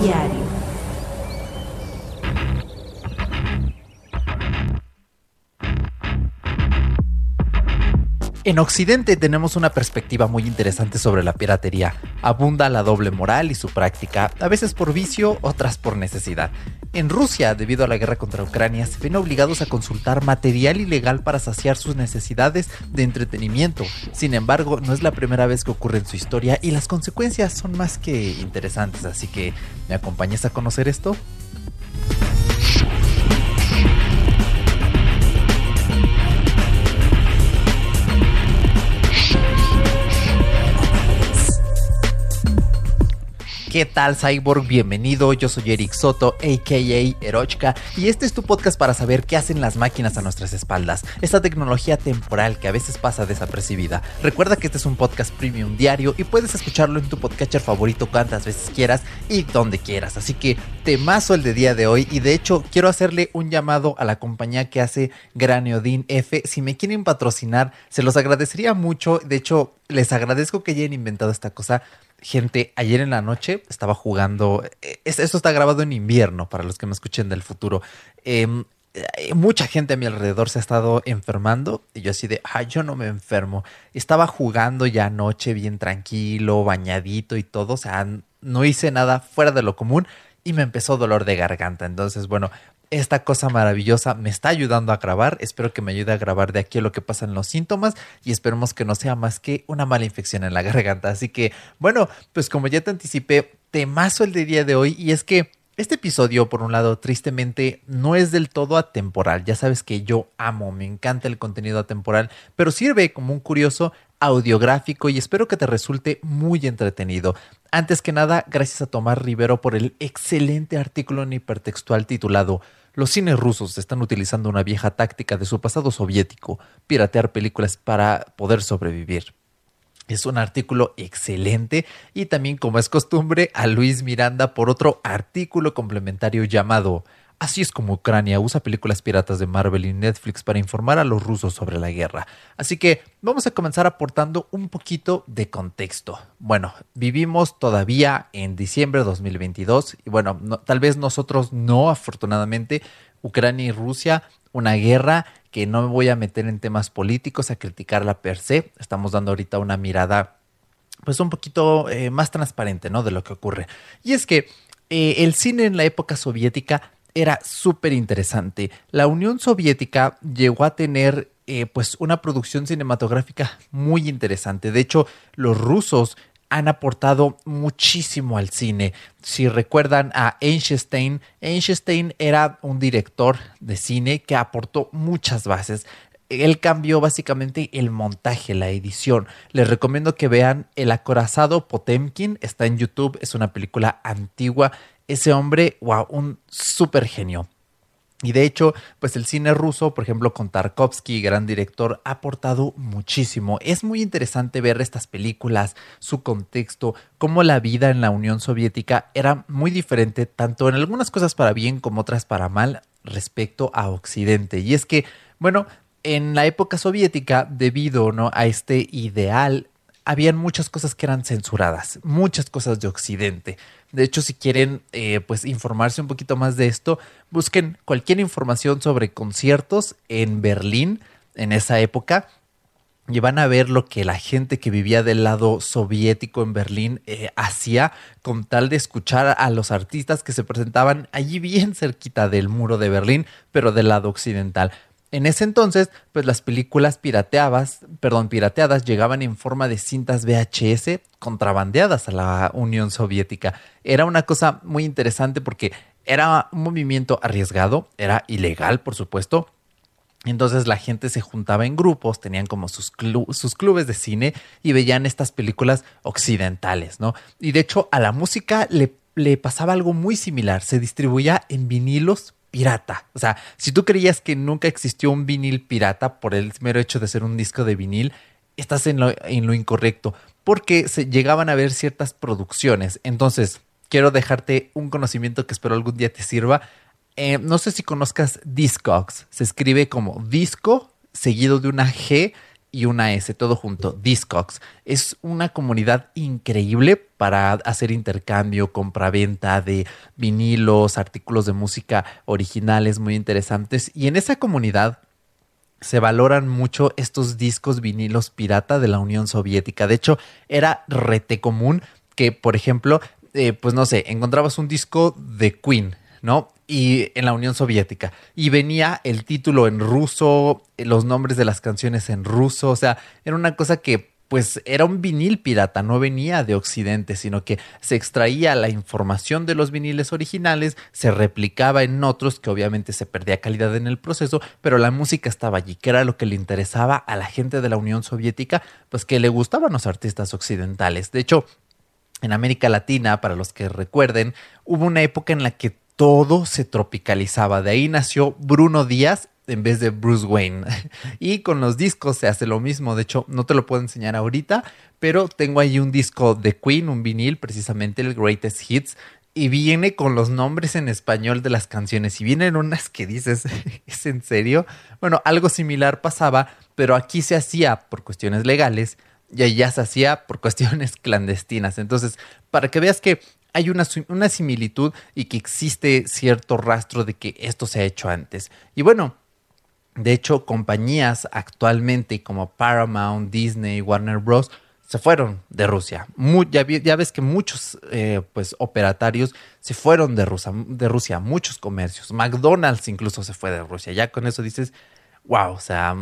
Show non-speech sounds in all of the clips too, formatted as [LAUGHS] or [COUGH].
Diario. En Occidente tenemos una perspectiva muy interesante sobre la piratería. Abunda la doble moral y su práctica, a veces por vicio, otras por necesidad. En Rusia, debido a la guerra contra Ucrania, se ven obligados a consultar material ilegal para saciar sus necesidades de entretenimiento. Sin embargo, no es la primera vez que ocurre en su historia y las consecuencias son más que interesantes, así que ¿me acompañas a conocer esto? ¿Qué tal Cyborg? Bienvenido, yo soy Eric Soto, aka Erochka, y este es tu podcast para saber qué hacen las máquinas a nuestras espaldas, esta tecnología temporal que a veces pasa desapercibida. Recuerda que este es un podcast premium diario y puedes escucharlo en tu podcatcher favorito cuantas veces quieras y donde quieras, así que temazo el de día de hoy y de hecho quiero hacerle un llamado a la compañía que hace Graneodin F, si me quieren patrocinar, se los agradecería mucho, de hecho les agradezco que hayan inventado esta cosa gente, ayer en la noche estaba jugando. Eh, esto está grabado en invierno para los que me escuchen del futuro. Em, eh, mucha gente a mi alrededor se ha estado enfermando y yo así de, ay, yo no me enfermo. Estaba jugando ya anoche bien tranquilo, bañadito y todo, o sea, no hice nada fuera de lo común y me empezó dolor de garganta. Entonces, bueno, esta cosa maravillosa me está ayudando a grabar. Espero que me ayude a grabar de aquí lo que pasan los síntomas y esperemos que no sea más que una mala infección en la [LAUGHS] garganta. Así que, bueno, pues como ya te anticipé, temazo el de día de hoy y es que este episodio, por un lado, tristemente no es del todo atemporal. Ya sabes que yo amo, me encanta el contenido atemporal, pero sirve como un curioso audiográfico y espero que te resulte muy entretenido. Antes que nada, gracias a Tomás Rivero por el excelente artículo en hipertextual titulado Los cines rusos están utilizando una vieja táctica de su pasado soviético, piratear películas para poder sobrevivir. Es un artículo excelente y también como es costumbre a Luis Miranda por otro artículo complementario llamado Así es como Ucrania usa películas piratas de Marvel y Netflix para informar a los rusos sobre la guerra. Así que vamos a comenzar aportando un poquito de contexto. Bueno, vivimos todavía en diciembre de 2022 y bueno, tal vez nosotros no, afortunadamente, Ucrania y Rusia, una guerra no me voy a meter en temas políticos, a criticarla per se. Estamos dando ahorita una mirada pues un poquito eh, más transparente, ¿no? De lo que ocurre. Y es que eh, el cine en la época soviética era súper interesante. La Unión Soviética llegó a tener eh, pues una producción cinematográfica muy interesante. De hecho, los rusos han aportado muchísimo al cine. Si recuerdan a Einstein, Einstein era un director de cine que aportó muchas bases. Él cambió básicamente el montaje, la edición. Les recomiendo que vean El acorazado Potemkin, está en YouTube, es una película antigua ese hombre, wow, un súper genio. Y de hecho, pues el cine ruso, por ejemplo, con Tarkovsky, gran director, ha aportado muchísimo. Es muy interesante ver estas películas, su contexto, cómo la vida en la Unión Soviética era muy diferente, tanto en algunas cosas para bien como otras para mal, respecto a Occidente. Y es que, bueno, en la época soviética, debido ¿no? a este ideal, habían muchas cosas que eran censuradas, muchas cosas de Occidente. De hecho, si quieren eh, pues informarse un poquito más de esto, busquen cualquier información sobre conciertos en Berlín en esa época y van a ver lo que la gente que vivía del lado soviético en Berlín eh, hacía con tal de escuchar a los artistas que se presentaban allí bien cerquita del muro de Berlín, pero del lado occidental. En ese entonces, pues las películas pirateadas, perdón, pirateadas llegaban en forma de cintas VHS contrabandeadas a la Unión Soviética. Era una cosa muy interesante porque era un movimiento arriesgado, era ilegal, por supuesto. Entonces la gente se juntaba en grupos, tenían como sus, clubes de cine y veían estas películas occidentales, ¿no? Y de hecho a la música le pasaba algo muy similar, se distribuía en vinilos pirata. O sea, si tú creías que nunca existió un vinil pirata por el mero hecho de ser un disco de vinil, estás en lo, en lo incorrecto, porque se llegaban a ver ciertas producciones. Entonces, quiero dejarte un conocimiento que espero algún día te sirva. Eh, no sé si conozcas Discogs, se escribe como disco seguido de una G y una S, todo junto, Discogs. Es una comunidad increíble para hacer intercambio, compra-venta de vinilos, artículos de música originales muy interesantes. Y en esa comunidad se valoran mucho estos discos vinilos pirata de la Unión Soviética. De hecho, era rete común que, por ejemplo, eh, pues no sé, encontrabas un disco de Queen, ¿no? Y en la Unión Soviética. Y venía el título en ruso, los nombres de las canciones en ruso. O sea, era una cosa que pues era un vinil pirata, no venía de Occidente, sino que se extraía la información de los viniles originales, se replicaba en otros, que obviamente se perdía calidad en el proceso, pero la música estaba allí, que era lo que le interesaba a la gente de la Unión Soviética, pues que le gustaban los artistas occidentales. De hecho, en América Latina, para los que recuerden, hubo una época en la que todo se tropicalizaba. De ahí nació Bruno Díaz en vez de Bruce Wayne. [LAUGHS] Y con los discos se hace lo mismo. De hecho, no te lo puedo enseñar ahorita, pero tengo ahí un disco de Queen, un vinil, precisamente el Greatest Hits. Y viene con los nombres en español de las canciones. Y vienen unas que dices, [LAUGHS] ¿es en serio? Bueno, algo similar pasaba, pero aquí se hacía por cuestiones legales y allá se hacía por [LAUGHS] cuestiones clandestinas. Entonces, para que veas que hay una, una similitud y que existe cierto rastro de que esto se ha hecho antes. Y bueno, de hecho, compañías actualmente como Paramount, Disney, Warner Bros. se fueron de Rusia. ya, ves que muchos eh, pues, operatarios se fueron de Rusia, de Rusia, muchos comercios. McDonald's incluso se fue de Rusia. Ya con eso dices, wow, o sea,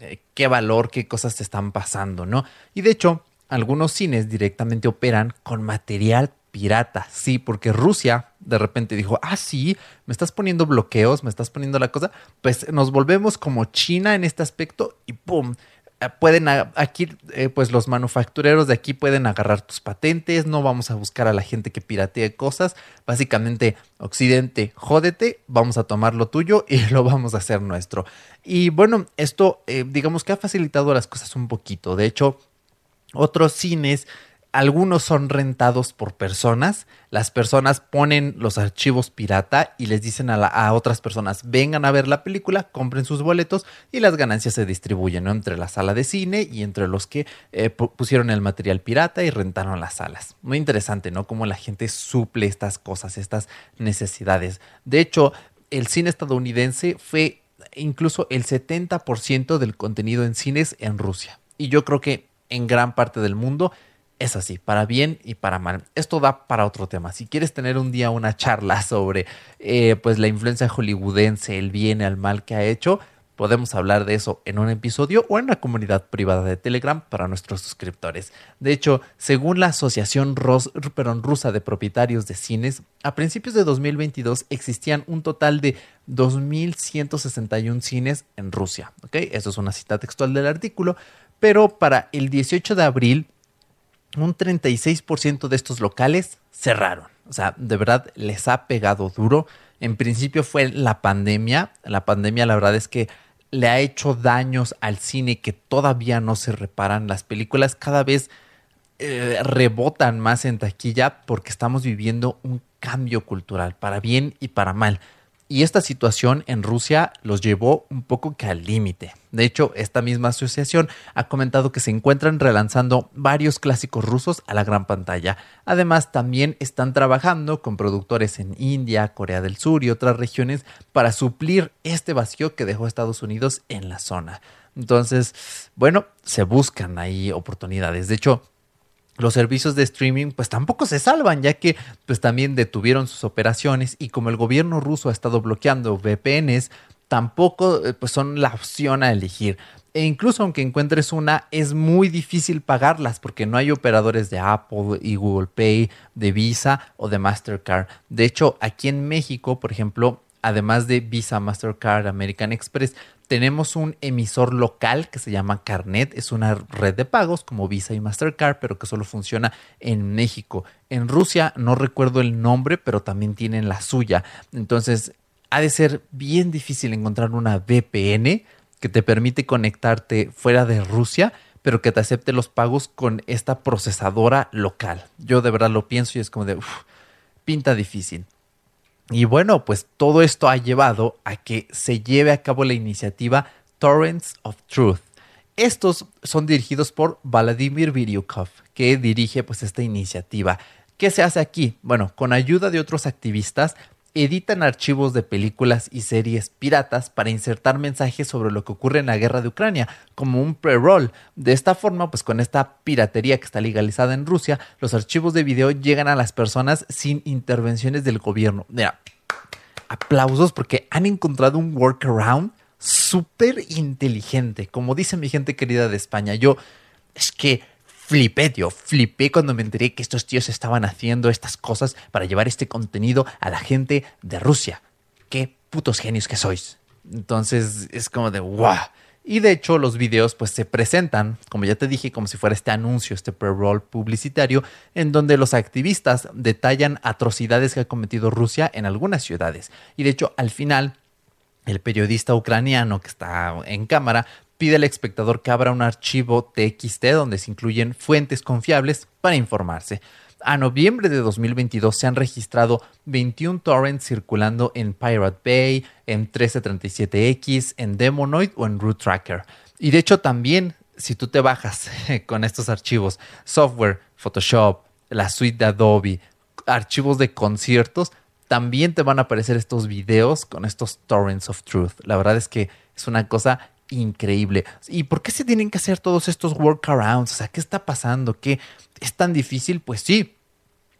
eh, qué valor, qué cosas te están pasando, ¿no? Y de hecho, algunos cines directamente operan con material pirata, sí, porque Rusia de repente dijo, ah, sí, me estás poniendo bloqueos, me estás poniendo la cosa, pues nos volvemos como China en este aspecto y ¡pum! Eh, pueden aquí, eh, pues los manufactureros de aquí pueden agarrar tus patentes, no vamos a buscar a la gente que piratee cosas, básicamente Occidente, jódete, vamos a tomar lo tuyo y [LAUGHS] lo vamos a hacer nuestro. Y bueno, esto eh, digamos que ha facilitado las cosas un poquito, de hecho, otros cines algunos son rentados por personas. Las personas ponen los archivos pirata y les dicen a, otras personas, vengan a ver la película, compren sus boletos y las ganancias se distribuyen entre la sala de cine y entre los que eh, pusieron el material pirata y rentaron las salas. Muy interesante, ¿no? Cómo la gente suple estas cosas, estas necesidades. De hecho, el cine estadounidense fue incluso el 70% del contenido en cines en Rusia. Y yo creo que en gran parte del mundo es así, para bien y para mal. Esto da para otro tema. Si quieres tener un día una charla sobre eh, pues la influencia hollywoodense, el bien y el mal que ha hecho, podemos hablar de eso en un episodio o en la comunidad privada de Telegram para nuestros suscriptores. De hecho, según la Asociación Rusa de Propietarios de Cines, a principios de 2022 existían un total de 2.161 cines en Rusia. ¿okay? Eso es una cita textual del artículo. Pero para el 18 de abril un 36% de estos locales cerraron. O sea, de verdad les ha pegado duro. En principio fue la pandemia. La pandemia la verdad es que le ha hecho daños al cine que todavía no se reparan. Las películas cada vez eh, rebotan más en taquilla porque estamos viviendo un cambio cultural, para bien y para mal. Y esta situación en Rusia los llevó un poco que al límite. De hecho, esta misma asociación ha comentado que se encuentran relanzando varios clásicos rusos a la gran pantalla. Además, también están trabajando con productores en India, Corea del Sur y otras regiones para suplir este vacío que dejó Estados Unidos en la zona. Entonces, bueno, se buscan ahí oportunidades. De hecho, los servicios de streaming pues tampoco se salvan ya que pues también detuvieron sus operaciones y como el gobierno ruso ha estado bloqueando VPNs tampoco eh, pues son la opción a elegir e incluso aunque encuentres una es muy difícil pagarlas porque no hay operadores de Apple y Google Pay, de Visa o de Mastercard. De hecho, aquí en México, por ejemplo, además de Visa, Mastercard, American Express, tenemos un emisor local que se llama Carnet, es una red de pagos como Visa y Mastercard, pero que solo funciona en México. En Rusia no recuerdo el nombre, pero también tienen la suya. Entonces, ha de ser bien difícil encontrar una VPN que te permite conectarte fuera de Rusia, pero que te acepte los pagos con esta procesadora local. Yo de verdad lo pienso y es como de, pinta difícil. Y bueno, pues todo esto ha llevado a que se lleve a cabo la iniciativa Torrents of Truth. Estos son dirigidos por Vladimir Viryukov, que dirige pues esta iniciativa. ¿Qué se hace aquí? Bueno, con ayuda de otros activistas editan archivos de películas y series piratas para insertar mensajes sobre lo que ocurre en la guerra de Ucrania, como un pre-roll. De esta forma, pues con esta piratería que está legalizada en Rusia, los archivos de video llegan a las personas sin intervenciones del gobierno. Mira, aplausos porque han encontrado un workaround súper inteligente. Como dice mi gente querida de España, yo es que flipé, tío, flipé cuando me enteré que estos tíos estaban haciendo estas cosas para llevar este contenido a la gente de Rusia. Qué putos genios que sois. Entonces es como de wow. Y de hecho los videos pues se presentan, como ya te dije, como si fuera este anuncio, este pre-roll publicitario, en donde los activistas detallan atrocidades que ha cometido Rusia en algunas ciudades. Y de hecho al final el periodista ucraniano que está en cámara pide al espectador que abra un archivo TXT donde se incluyen fuentes confiables para informarse. A noviembre de 2022 se han registrado 21 torrents circulando en Pirate Bay, en 1337X, en Demonoid o en Root Tracker. Y de hecho también, si tú te bajas [LAUGHS] con estos archivos, software, Photoshop, la suite de Adobe, archivos de conciertos, también te van a aparecer estos videos con estos torrents of truth. La verdad es que es una cosa increíble. ¿Y por qué se tienen que hacer todos estos workarounds? O sea, ¿qué está pasando? ¿Qué es tan difícil? Pues sí.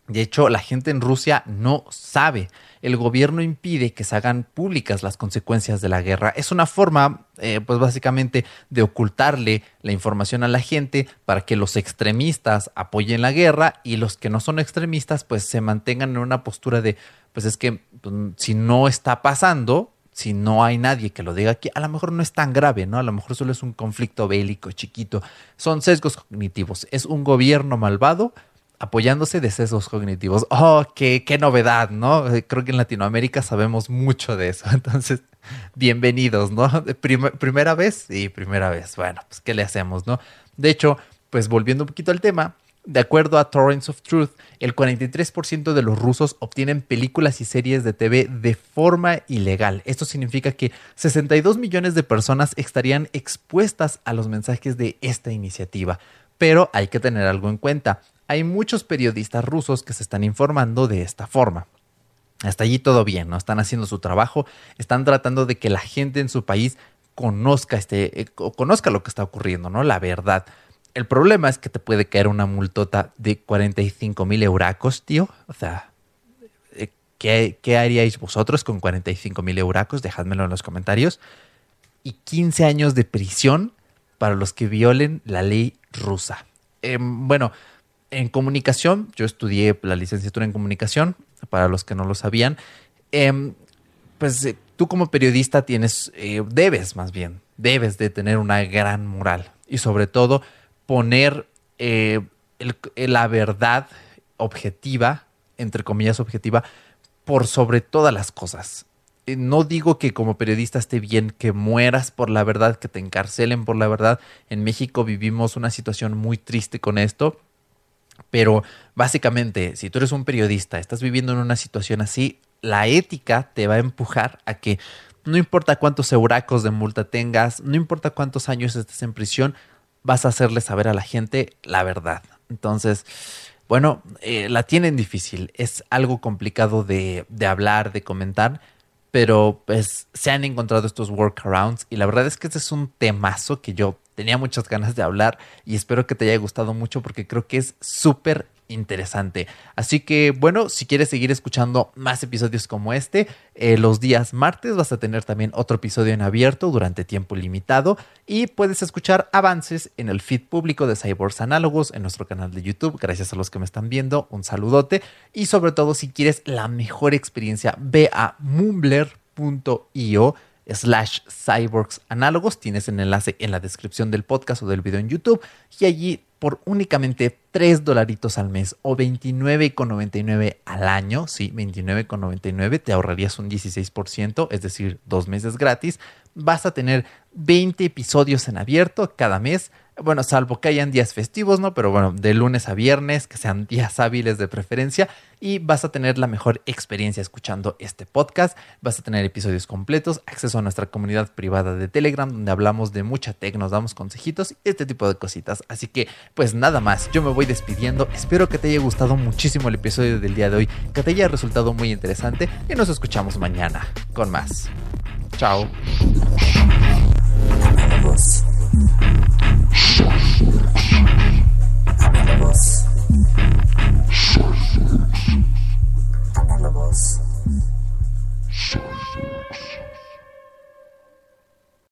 De hecho, la gente en Rusia no sabe. El gobierno impide que se hagan públicas las consecuencias de la guerra. Es una forma, eh, pues básicamente, de ocultarle la información a la gente para que los extremistas apoyen la guerra y los que no son extremistas, pues se mantengan en una postura de, pues es que pues, si no está pasando, si no hay nadie que lo diga aquí, a lo mejor no es tan grave, ¿no? A lo mejor solo es un conflicto bélico chiquito. Son sesgos cognitivos. Es un gobierno malvado apoyándose de sesgos cognitivos. Oh, qué, qué novedad, ¿no? Creo que en Latinoamérica sabemos mucho de eso. [LAUGHS] Entonces, bienvenidos, ¿no? primera vez y primera vez. Bueno, pues, ¿qué le hacemos, no? De hecho, pues volviendo un poquito al tema, de acuerdo a Torrents of Truth, el 43% de los rusos obtienen películas y series de TV de forma ilegal. Esto significa que 62 millones de personas estarían expuestas a los mensajes de esta iniciativa. Pero hay que tener algo en cuenta. Hay muchos periodistas rusos que se están informando de esta forma. Hasta allí todo bien, ¿no? Están haciendo su trabajo, están tratando de que la gente en su país conozca este, eh, conozca lo que está ocurriendo, ¿no? La verdad. El problema es que te puede caer una multota de 45 mil euracos, tío. O sea, eh, ¿qué, haríais vosotros con 45 mil euracos? Dejádmelo en los comentarios. Y 15 años de prisión para los que violen la ley rusa. Em, bueno, en comunicación, yo estudié la licenciatura en comunicación, para los que no lo sabían. Em, pues eh, tú como periodista tienes, eh, debes más bien, debes de tener una gran moral. Y sobre todo, poner eh, la verdad objetiva, entre comillas objetiva, por sobre todas las cosas. Eh, no digo que como periodista esté bien que mueras por la verdad, que te encarcelen por la verdad. En México vivimos una situación muy triste con esto. Pero básicamente, si tú eres un periodista, estás viviendo en una situación así, la ética te va a empujar a que no importa cuántos euracos de multa tengas, no importa cuántos años estés en prisión, vas a hacerle saber a la gente la verdad. Entonces, bueno, eh, la tienen difícil, es algo complicado de, de hablar, de comentar, pero pues se han encontrado estos workarounds y la verdad es que este es un temazo que yo tenía muchas ganas de hablar y espero que te haya gustado mucho porque creo que es súper interesante. Así que bueno, si quieres seguir escuchando más episodios como este, eh, los días martes vas a tener también otro episodio en abierto durante tiempo limitado y puedes escuchar avances en el feed público de Cyborgs Análogos en nuestro canal de YouTube. Gracias a los que me están viendo, un saludote y sobre todo si quieres la mejor experiencia, ve a mumbler.io slash cyborgs análogos. Tienes el enlace en la descripción del podcast o del video en YouTube y allí por únicamente 3 dolaritos al mes o 29,99 al año, sí, 29,99 te ahorrarías un 16%, es decir, dos meses gratis. Vas a tener 20 episodios en abierto cada mes Bueno, salvo que hayan días festivos, ¿no? Pero bueno, de lunes a viernes, que sean días hábiles de preferencia. Y vas a tener la mejor experiencia escuchando este podcast. Vas a tener episodios completos, acceso a nuestra comunidad privada de Telegram, donde hablamos de mucha tech, nos damos consejitos y este tipo de cositas. Así que, pues nada más, yo me voy despidiendo. Espero que te haya gustado muchísimo el episodio del día de hoy, que te haya resultado muy interesante y nos escuchamos mañana con más. Chao. Animals. Animals.